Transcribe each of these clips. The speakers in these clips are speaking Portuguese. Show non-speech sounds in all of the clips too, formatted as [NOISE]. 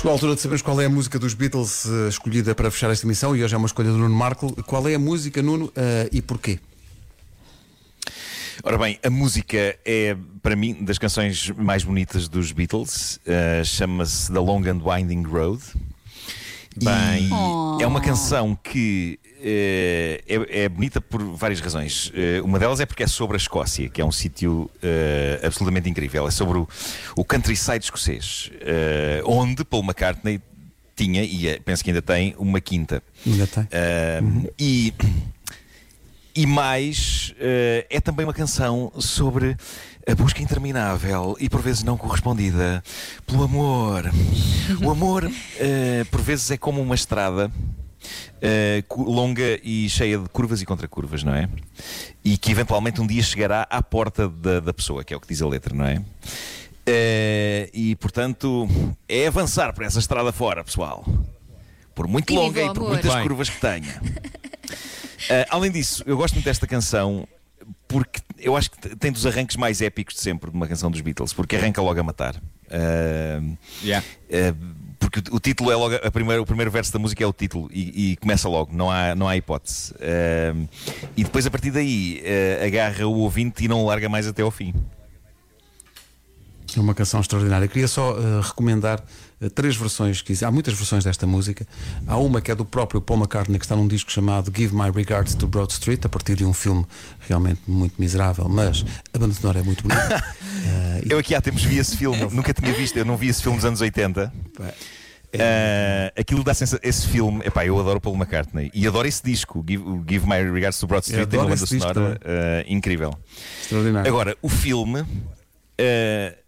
Chegou a altura de sabermos qual é a música dos Beatles eh, escolhida para fechar esta emissão e hoje é uma escolha do Nuno Marco. Qual é a música, Nuno, eh, e porquê? Ora bem, a música é, para mim, das canções mais bonitas dos Beatles. Uh, Chama-se The Long and Winding Road. Bem, é uma canção que uh, é, é, bonita por várias razões. Uh, uma delas é porque é sobre a Escócia, que é um sítio absolutamente incrível. É sobre o, o countryside escocês, onde Paul McCartney tinha, e penso que ainda tem, uma quinta. Ainda tem. Uhum. E e mais, uh, é também uma canção sobre a busca interminável e por vezes não correspondida pelo amor. O amor, uh, [LAUGHS] por vezes, é como uma estrada. Uh, longa e cheia de curvas e contracurvas, não é? E que eventualmente um dia chegará à porta da, da pessoa, que é o que diz a letra, não é? Uh, e portanto é avançar por essa estrada fora, pessoal. Por muito longa e por muitas curvas que tenha. [LAUGHS] Uh, além disso, eu gosto muito desta canção porque eu acho que tem dos arranques mais épicos de sempre de uma canção dos Beatles, porque arranca logo a matar. Uh, yeah. uh, porque o, o, título é logo a primeira, o primeiro verso da música é o título e, e começa logo, não há, não há hipótese. Uh, e depois a partir daí agarra o ouvinte e não o larga mais até ao fim. É uma canção extraordinária. Queria só uh, recomendar uh, três versões que há muitas versões desta música. Há uma que é do próprio Paul McCartney que está num disco chamado Give My Regards to Broad Street, a partir de um filme realmente muito miserável, mas a banda sonora é muito bonita. uh, [LAUGHS] eu aqui há tempos vi esse filme, [LAUGHS] nunca tinha visto, eu não vi esse filme dos anos 80. Uh, aquilo dá sensação. Esse filme, epá, eu adoro Paul McCartney e adoro esse disco, Give, Give My Regards to Broad Street, tem uma banda sonora uh, incrível. Extraordinário. Agora, o filme. Uh,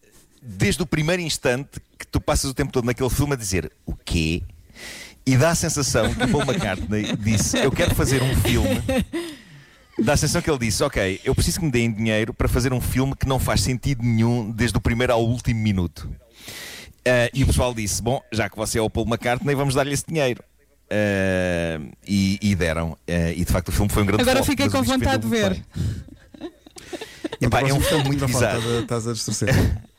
desde o primeiro instante que tu passas o tempo todo naquele filme a dizer o quê? E dá a sensação que o Paul McCartney [LAUGHS] disse: Eu quero fazer um filme. Dá a sensação que ele disse: Ok, eu preciso que me deem dinheiro para fazer um filme que não faz sentido nenhum desde o primeiro ao último minuto. Uh, e o pessoal disse: Bom, já que você é o Paul McCartney, vamos dar-lhe esse dinheiro. Uh, e, e, deram. Uh, e de facto o filme foi um grande Agora fiquei com vontade de ver. Epá, é um filme muito bizarro. Estás a distorcer. [LAUGHS]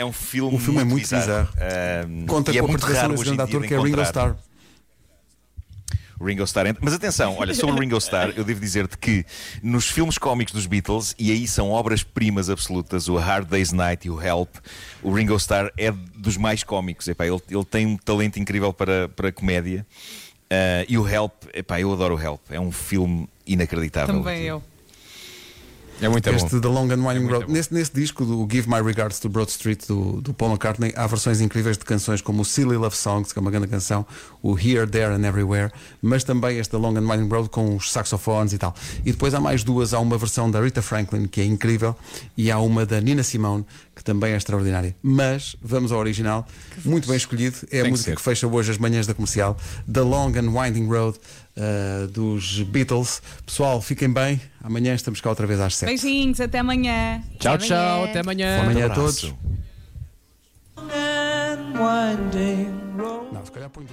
É um filme. O filme é muito bizarro. bizarro. Uh, Conta com é a participação desse grande ator que é Ringo Starr. Ringo Starr. Mas atenção, olha, sobre o Ringo Starr, eu devo dizer-te que nos filmes cómicos dos Beatles, e aí são obras-primas absolutas, o Hard Day's Night e o Help, o Ringo Starr é dos mais cómicos. Epá, ele, ele tem um talento incrível para, para comédia. Uh, e o Help, epá, eu adoro o Help. É um filme inacreditável. Também eu. É muito este bom. The Long and Winding Road. Nesse, nesse disco do Give My Regards to Broad Street do, do Paul McCartney há versões incríveis de canções como o Silly Love Songs, que é uma grande canção, o Here, There and Everywhere, mas também este The Long and Winding Road com os saxofones e tal. E depois há mais duas, há uma versão da Rita Franklin que é incrível e há uma da Nina Simone que também é extraordinária. Mas vamos ao original, muito bem escolhido, é a Tem música que, que fecha hoje as manhãs da comercial, The Long and Winding Road uh, dos Beatles. Pessoal, fiquem bem. Amanhã estamos cá outra vez às 7. Beijinhos, até amanhã. Tchau, até tchau, amanhã. até amanhã. Até amanhã a todos. Não, se calhar põe